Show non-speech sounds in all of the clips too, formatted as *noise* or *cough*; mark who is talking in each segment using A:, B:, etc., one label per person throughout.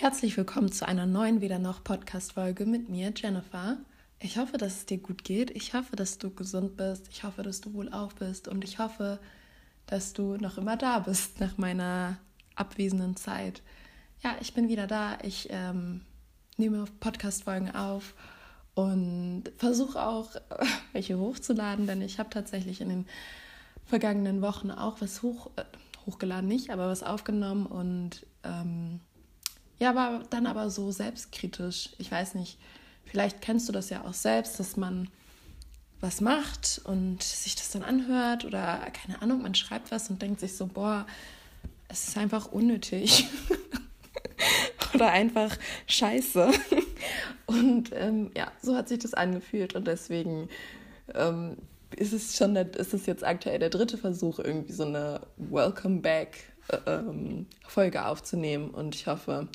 A: Herzlich willkommen zu einer neuen Wieder noch Podcast-Folge mit mir, Jennifer. Ich hoffe, dass es dir gut geht. Ich hoffe, dass du gesund bist. Ich hoffe, dass du wohl auf bist. Und ich hoffe, dass du noch immer da bist nach meiner abwesenden Zeit. Ja, ich bin wieder da. Ich ähm, nehme Podcast-Folgen auf und versuche auch, *laughs* welche hochzuladen, denn ich habe tatsächlich in den vergangenen Wochen auch was hoch, äh, hochgeladen, nicht, aber was aufgenommen und ähm, ja, war dann aber so selbstkritisch. Ich weiß nicht, vielleicht kennst du das ja auch selbst, dass man was macht und sich das dann anhört oder keine Ahnung, man schreibt was und denkt sich so, boah, es ist einfach unnötig *laughs* oder einfach scheiße. Und ähm, ja, so hat sich das angefühlt und deswegen ähm, ist es schon, ist es jetzt aktuell der dritte Versuch, irgendwie so eine Welcome Back ähm, Folge aufzunehmen. Und ich hoffe,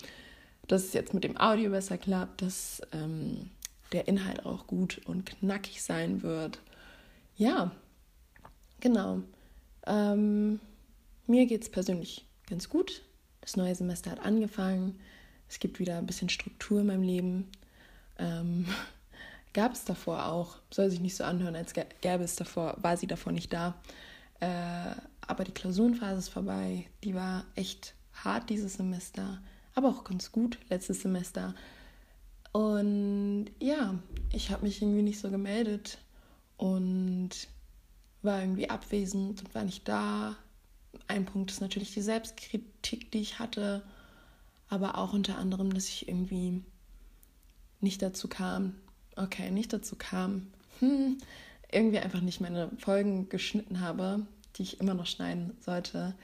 A: dass es jetzt mit dem Audio besser klappt, dass ähm, der Inhalt auch gut und knackig sein wird. Ja, genau. Ähm, mir geht es persönlich ganz gut. Das neue Semester hat angefangen. Es gibt wieder ein bisschen Struktur in meinem Leben. Ähm, gab es davor auch, soll sich nicht so anhören, als gäbe es davor, war sie davor nicht da. Äh, aber die Klausurenphase ist vorbei. Die war echt hart dieses Semester, aber auch ganz gut letztes Semester. Und ja, ich habe mich irgendwie nicht so gemeldet und war irgendwie abwesend und war nicht da. Ein Punkt ist natürlich die Selbstkritik, die ich hatte, aber auch unter anderem, dass ich irgendwie nicht dazu kam, okay, nicht dazu kam, hm, irgendwie einfach nicht meine Folgen geschnitten habe, die ich immer noch schneiden sollte,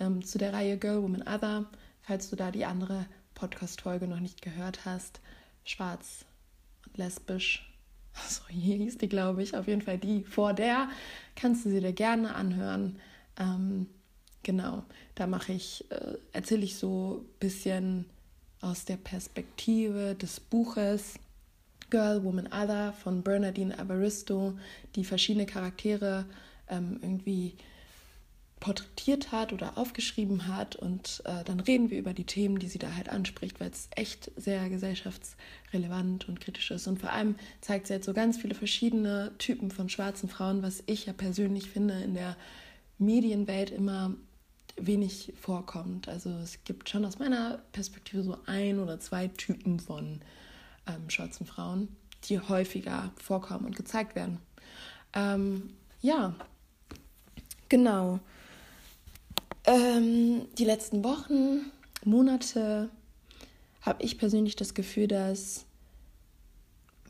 A: ähm, zu der Reihe Girl, Woman, Other. Falls du da die andere Podcast-Folge noch nicht gehört hast, schwarz und lesbisch. *laughs* So hier hieß die, glaube ich. Auf jeden Fall die vor der. Kannst du sie dir gerne anhören. Ähm, genau, da mache ich, äh, erzähle ich so ein bisschen aus der Perspektive des Buches Girl, Woman, Other von Bernardine Evaristo, die verschiedene Charaktere ähm, irgendwie porträtiert hat oder aufgeschrieben hat und äh, dann reden wir über die Themen, die sie da halt anspricht, weil es echt sehr gesellschaftsrelevant und kritisch ist und vor allem zeigt sie jetzt so ganz viele verschiedene Typen von schwarzen Frauen, was ich ja persönlich finde in der Medienwelt immer wenig vorkommt. Also es gibt schon aus meiner Perspektive so ein oder zwei Typen von ähm, schwarzen Frauen, die häufiger vorkommen und gezeigt werden. Ähm, ja, genau. Ähm, die letzten Wochen, Monate habe ich persönlich das Gefühl, dass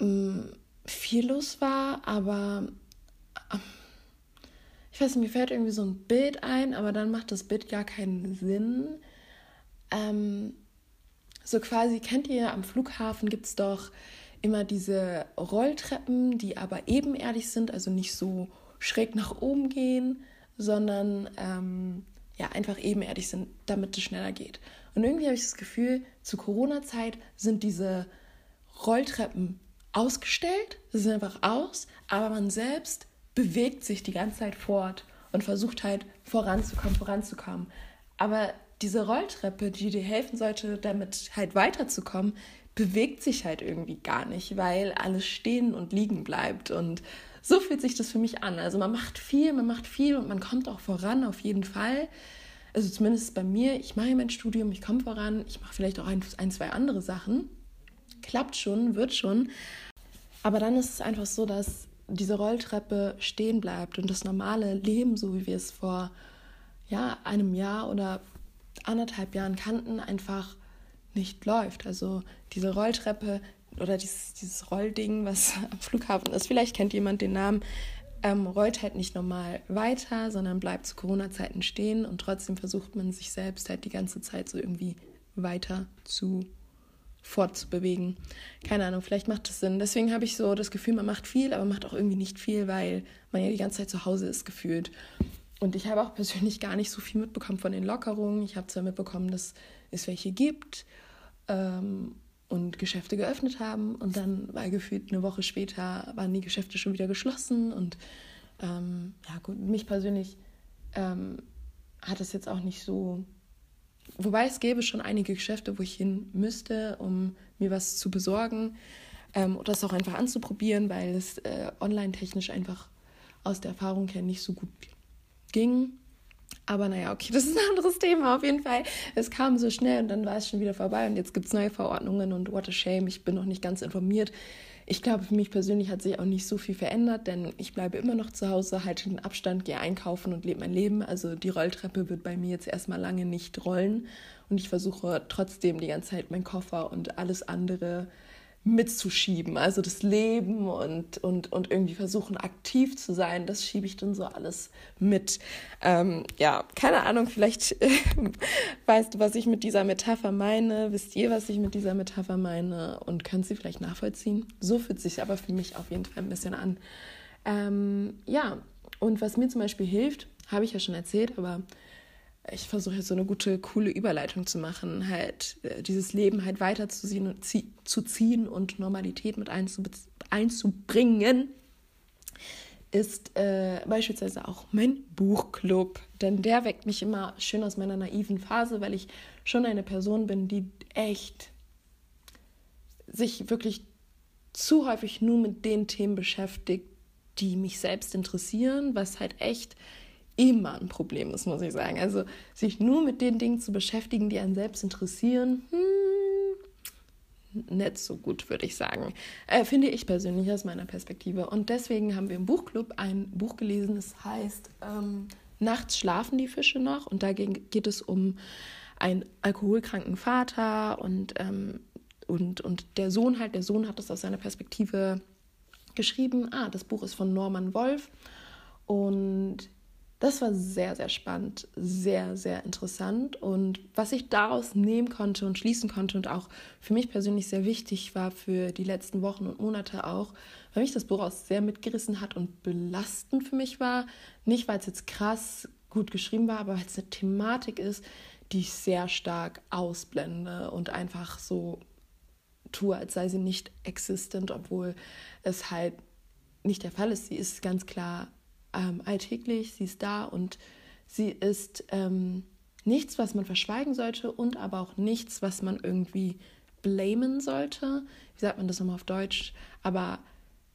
A: ähm, viel los war, aber ähm, ich weiß nicht, mir fällt irgendwie so ein Bild ein, aber dann macht das Bild gar keinen Sinn. Ähm, so quasi, kennt ihr, am Flughafen gibt es doch immer diese Rolltreppen, die aber ebenerdig sind, also nicht so schräg nach oben gehen, sondern ähm, ja, einfach ebenerdig sind, damit es schneller geht. Und irgendwie habe ich das Gefühl, zu Corona-Zeit sind diese Rolltreppen ausgestellt, sie sind einfach aus, aber man selbst bewegt sich die ganze Zeit fort und versucht halt voranzukommen, voranzukommen. Aber diese Rolltreppe, die dir helfen sollte, damit halt weiterzukommen, bewegt sich halt irgendwie gar nicht, weil alles stehen und liegen bleibt. Und so fühlt sich das für mich an. Also man macht viel, man macht viel und man kommt auch voran, auf jeden Fall. Also zumindest bei mir, ich mache mein Studium, ich komme voran, ich mache vielleicht auch ein, ein, zwei andere Sachen. Klappt schon, wird schon. Aber dann ist es einfach so, dass diese Rolltreppe stehen bleibt und das normale Leben, so wie wir es vor ja, einem Jahr oder anderthalb Jahren kannten, einfach nicht läuft. Also diese Rolltreppe oder dieses, dieses Rollding, was *laughs* am Flughafen ist, vielleicht kennt jemand den Namen, ähm, rollt halt nicht normal weiter, sondern bleibt zu Corona-Zeiten stehen und trotzdem versucht man sich selbst halt die ganze Zeit so irgendwie weiter zu fortzubewegen. Keine Ahnung, vielleicht macht das Sinn. Deswegen habe ich so das Gefühl, man macht viel, aber macht auch irgendwie nicht viel, weil man ja die ganze Zeit zu Hause ist gefühlt. Und ich habe auch persönlich gar nicht so viel mitbekommen von den Lockerungen. Ich habe zwar mitbekommen, dass es welche gibt ähm, und Geschäfte geöffnet haben. Und dann war gefühlt eine Woche später, waren die Geschäfte schon wieder geschlossen. Und ähm, ja, gut, mich persönlich ähm, hat es jetzt auch nicht so wobei es gäbe schon einige Geschäfte, wo ich hin müsste, um mir was zu besorgen ähm, oder es auch einfach anzuprobieren, weil es äh, online-technisch einfach aus der Erfahrung her nicht so gut ging. Aber naja, okay, *laughs* das ist ein anderes Thema auf jeden Fall. Es kam so schnell und dann war es schon wieder vorbei und jetzt gibt es neue Verordnungen und what a shame, ich bin noch nicht ganz informiert. Ich glaube, für mich persönlich hat sich auch nicht so viel verändert, denn ich bleibe immer noch zu Hause, halte den Abstand, gehe einkaufen und lebe mein Leben. Also die Rolltreppe wird bei mir jetzt erstmal lange nicht rollen und ich versuche trotzdem die ganze Zeit meinen Koffer und alles andere mitzuschieben. Also das Leben und, und, und irgendwie versuchen, aktiv zu sein, das schiebe ich dann so alles mit. Ähm, ja, keine Ahnung, vielleicht äh, *laughs* weißt du, was ich mit dieser Metapher meine. Wisst ihr, was ich mit dieser Metapher meine? Und könnt sie vielleicht nachvollziehen? So fühlt sich aber für mich auf jeden Fall ein bisschen an. Ähm, ja, und was mir zum Beispiel hilft, habe ich ja schon erzählt, aber ich versuche jetzt so eine gute, coole Überleitung zu machen, halt äh, dieses Leben halt weiterzuziehen und zu ziehen und Normalität mit einzubringen, ist äh, beispielsweise auch mein Buchclub. Denn der weckt mich immer schön aus meiner naiven Phase, weil ich schon eine Person bin, die echt sich wirklich zu häufig nur mit den Themen beschäftigt, die mich selbst interessieren, was halt echt immer ein Problem ist, muss ich sagen. Also sich nur mit den Dingen zu beschäftigen, die einen selbst interessieren, hm, nicht so gut, würde ich sagen. Äh, finde ich persönlich aus meiner Perspektive. Und deswegen haben wir im Buchclub ein Buch gelesen, das heißt ähm, Nachts schlafen die Fische noch. Und dagegen geht es um einen alkoholkranken Vater und, ähm, und, und der Sohn halt. Der Sohn hat es aus seiner Perspektive geschrieben. Ah, das Buch ist von Norman Wolf. Und das war sehr, sehr spannend, sehr, sehr interessant. Und was ich daraus nehmen konnte und schließen konnte und auch für mich persönlich sehr wichtig war für die letzten Wochen und Monate auch, weil mich das Buch auch sehr mitgerissen hat und belastend für mich war. Nicht, weil es jetzt krass gut geschrieben war, aber weil es eine Thematik ist, die ich sehr stark ausblende und einfach so tue, als sei sie nicht existent, obwohl es halt nicht der Fall ist. Sie ist ganz klar ähm, alltäglich, sie ist da und sie ist ähm, nichts, was man verschweigen sollte und aber auch nichts, was man irgendwie blamen sollte. Wie sagt man das nochmal auf Deutsch? Aber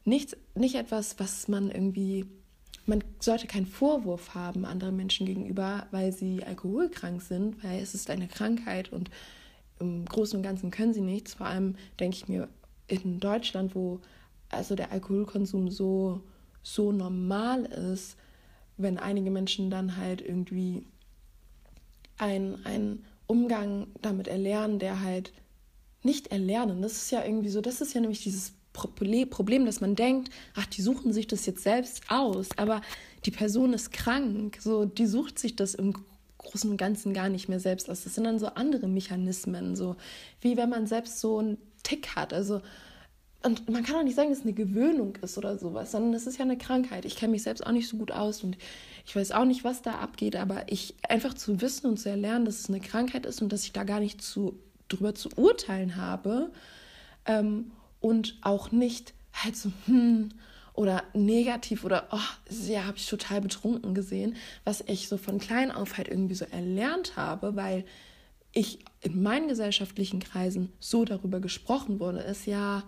A: nichts, nicht etwas, was man irgendwie, man sollte keinen Vorwurf haben anderen Menschen gegenüber, weil sie alkoholkrank sind, weil es ist eine Krankheit und im Großen und Ganzen können sie nichts. Vor allem denke ich mir in Deutschland, wo also der Alkoholkonsum so so normal ist, wenn einige Menschen dann halt irgendwie einen Umgang damit erlernen, der halt nicht erlernen. Das ist ja irgendwie so, das ist ja nämlich dieses Problem, dass man denkt, ach, die suchen sich das jetzt selbst aus, aber die Person ist krank, so, die sucht sich das im Großen und Ganzen gar nicht mehr selbst aus. Das sind dann so andere Mechanismen, so wie wenn man selbst so einen Tick hat. Also und man kann auch nicht sagen, dass es eine Gewöhnung ist oder sowas, sondern es ist ja eine Krankheit. Ich kenne mich selbst auch nicht so gut aus und ich weiß auch nicht, was da abgeht, aber ich einfach zu wissen und zu erlernen, dass es eine Krankheit ist und dass ich da gar nicht zu, drüber zu urteilen habe ähm, und auch nicht halt so, hm, oder negativ oder, oh, ja, habe ich total betrunken gesehen, was ich so von klein auf halt irgendwie so erlernt habe, weil ich in meinen gesellschaftlichen Kreisen so darüber gesprochen wurde, ist ja,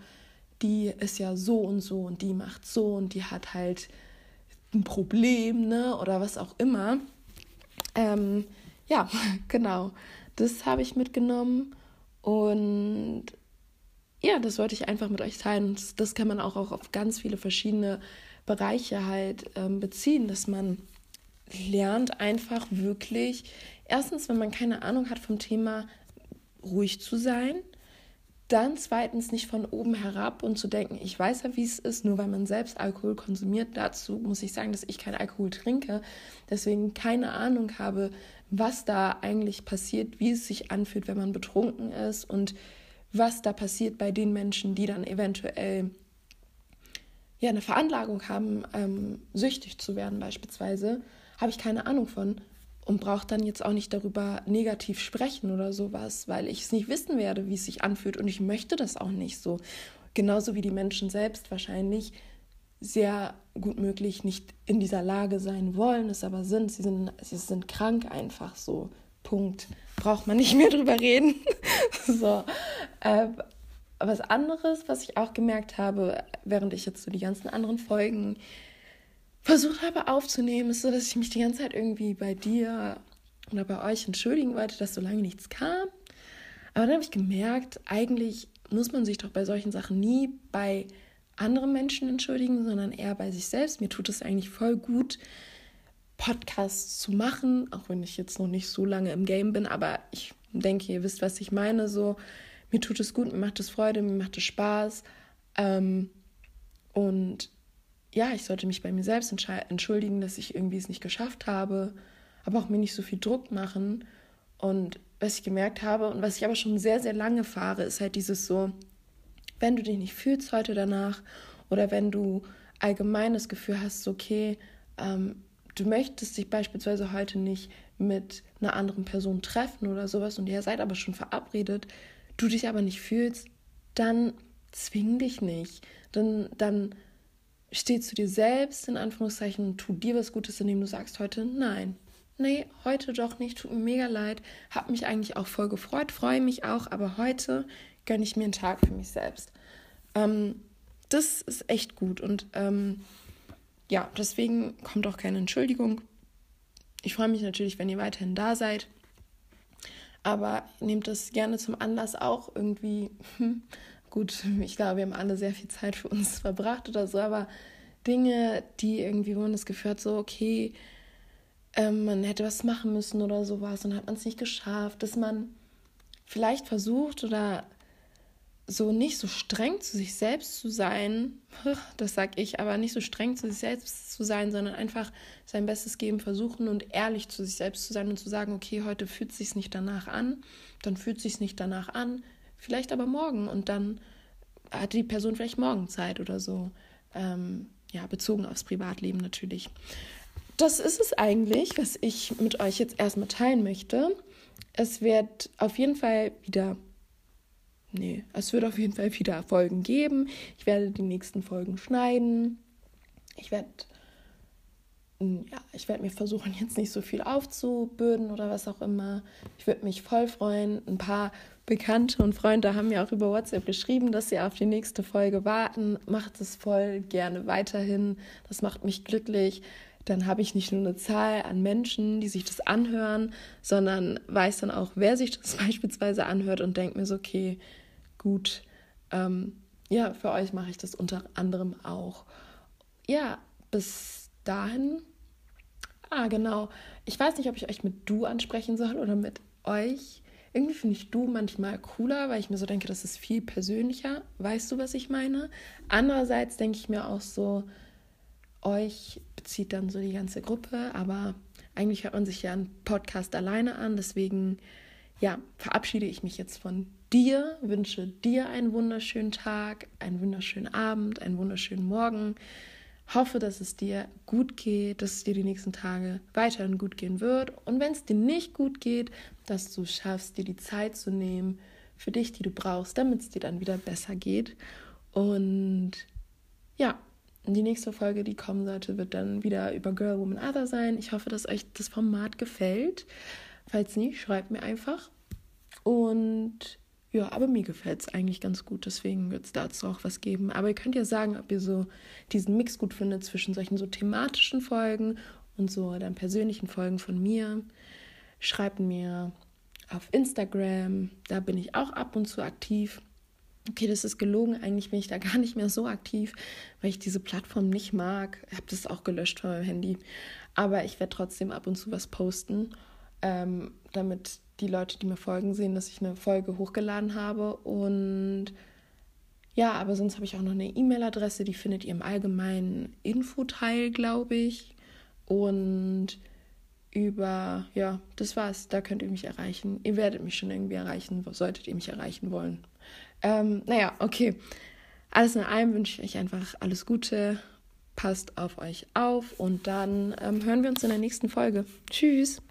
A: die ist ja so und so und die macht so und die hat halt ein Problem, ne? Oder was auch immer. Ähm, ja, *laughs* genau. Das habe ich mitgenommen und ja, das wollte ich einfach mit euch teilen. Das, das kann man auch, auch auf ganz viele verschiedene Bereiche halt ähm, beziehen, dass man lernt einfach wirklich, erstens, wenn man keine Ahnung hat vom Thema, ruhig zu sein, dann zweitens nicht von oben herab und zu denken, ich weiß ja, wie es ist, nur weil man selbst Alkohol konsumiert. Dazu muss ich sagen, dass ich keinen Alkohol trinke, deswegen keine Ahnung habe, was da eigentlich passiert, wie es sich anfühlt, wenn man betrunken ist und was da passiert bei den Menschen, die dann eventuell ja, eine Veranlagung haben, ähm, süchtig zu werden beispielsweise, habe ich keine Ahnung von und brauche dann jetzt auch nicht darüber negativ sprechen oder sowas, weil ich es nicht wissen werde, wie es sich anfühlt und ich möchte das auch nicht so. Genauso wie die Menschen selbst wahrscheinlich sehr gut möglich nicht in dieser Lage sein wollen, es aber sind. Sie sind, sie sind krank einfach so. Punkt. Braucht man nicht mehr drüber reden. *laughs* so. Äh, was anderes, was ich auch gemerkt habe, während ich jetzt so die ganzen anderen Folgen versucht habe aufzunehmen, ist so, dass ich mich die ganze Zeit irgendwie bei dir oder bei euch entschuldigen wollte, dass so lange nichts kam. Aber dann habe ich gemerkt, eigentlich muss man sich doch bei solchen Sachen nie bei anderen Menschen entschuldigen, sondern eher bei sich selbst. Mir tut es eigentlich voll gut, Podcasts zu machen, auch wenn ich jetzt noch nicht so lange im Game bin, aber ich denke, ihr wisst, was ich meine. So, mir tut es gut, mir macht es Freude, mir macht es Spaß. Ähm, und ja, ich sollte mich bei mir selbst entschuldigen, dass ich irgendwie es nicht geschafft habe, aber auch mir nicht so viel Druck machen. Und was ich gemerkt habe und was ich aber schon sehr, sehr lange fahre, ist halt dieses so, wenn du dich nicht fühlst heute danach oder wenn du allgemein das Gefühl hast, okay, ähm, du möchtest dich beispielsweise heute nicht mit einer anderen Person treffen oder sowas und ihr seid aber schon verabredet, du dich aber nicht fühlst, dann zwing dich nicht. Dann, dann steh zu dir selbst in Anführungszeichen und tu dir was Gutes, indem du sagst heute nein. Nee, heute doch nicht, tut mir mega leid. Hab mich eigentlich auch voll gefreut, freue mich auch, aber heute gönne ich mir einen Tag für mich selbst. Ähm, das ist echt gut und ähm, ja, deswegen kommt auch keine Entschuldigung. Ich freue mich natürlich, wenn ihr weiterhin da seid. Aber nehmt das gerne zum Anlass auch irgendwie. Gut, ich glaube, wir haben alle sehr viel Zeit für uns *laughs* verbracht oder so, aber Dinge, die irgendwie, wo man das Gefühl so, okay, ähm, man hätte was machen müssen oder sowas und hat man es nicht geschafft, dass man vielleicht versucht oder so nicht so streng zu sich selbst zu sein, *laughs* das sag ich, aber nicht so streng zu sich selbst zu sein, sondern einfach sein Bestes geben, versuchen und ehrlich zu sich selbst zu sein und zu sagen, okay, heute fühlt es sich nicht danach an, dann fühlt es sich nicht danach an, vielleicht aber morgen und dann hat die Person vielleicht morgen Zeit oder so. Ähm, ja, bezogen aufs Privatleben natürlich. Das ist es eigentlich, was ich mit euch jetzt erstmal teilen möchte. Es wird auf jeden Fall wieder nee, es wird auf jeden Fall wieder Folgen geben. Ich werde die nächsten Folgen schneiden. Ich werde ja, ich werde mir versuchen, *laughs* jetzt nicht so viel aufzubürden oder was auch immer. Ich würde mich voll freuen. Ein paar Bekannte und Freunde haben mir auch über WhatsApp geschrieben, dass sie auf die nächste Folge warten. Macht es voll gerne weiterhin. Das macht mich glücklich. Dann habe ich nicht nur eine Zahl an Menschen, die sich das anhören, sondern weiß dann auch, wer sich das *laughs* beispielsweise anhört und denkt mir so, okay, gut. Ähm, ja, für euch mache ich das unter anderem auch. Ja, bis dahin. Ah, genau. Ich weiß nicht, ob ich euch mit du ansprechen soll oder mit euch. Irgendwie finde ich du manchmal cooler, weil ich mir so denke, das ist viel persönlicher. Weißt du, was ich meine? Andererseits denke ich mir auch so, euch bezieht dann so die ganze Gruppe, aber eigentlich hört man sich ja einen Podcast alleine an. Deswegen, ja, verabschiede ich mich jetzt von dir, wünsche dir einen wunderschönen Tag, einen wunderschönen Abend, einen wunderschönen Morgen. Hoffe, dass es dir gut geht, dass es dir die nächsten Tage weiterhin gut gehen wird. Und wenn es dir nicht gut geht, dass du schaffst, dir die Zeit zu nehmen für dich, die du brauchst, damit es dir dann wieder besser geht. Und ja, die nächste Folge, die kommen sollte, wird dann wieder über Girl, Woman, Other sein. Ich hoffe, dass euch das Format gefällt. Falls nicht, schreibt mir einfach. Und ja, aber mir gefällt es eigentlich ganz gut, deswegen wird es dazu auch was geben. Aber ihr könnt ja sagen, ob ihr so diesen Mix gut findet zwischen solchen so thematischen Folgen und so dann persönlichen Folgen von mir. Schreibt mir auf Instagram, da bin ich auch ab und zu aktiv. Okay, das ist gelogen. Eigentlich bin ich da *laughs* gar nicht mehr so aktiv, weil ich diese Plattform nicht mag. Ich habe das auch gelöscht von meinem Handy. Aber ich werde trotzdem ab und zu was posten, ähm, damit die Leute, die mir folgen, sehen, dass ich eine Folge hochgeladen habe. Und ja, aber sonst habe ich auch noch eine E-Mail-Adresse, die findet ihr im allgemeinen Infoteil, glaube ich. Und über, ja, das war's. Da könnt ihr mich erreichen. Ihr werdet mich schon irgendwie erreichen, solltet ihr mich erreichen wollen. Ähm, naja, okay. Alles in allem wünsche ich euch einfach alles Gute. Passt auf euch auf und dann ähm, hören wir uns in der nächsten Folge. Tschüss.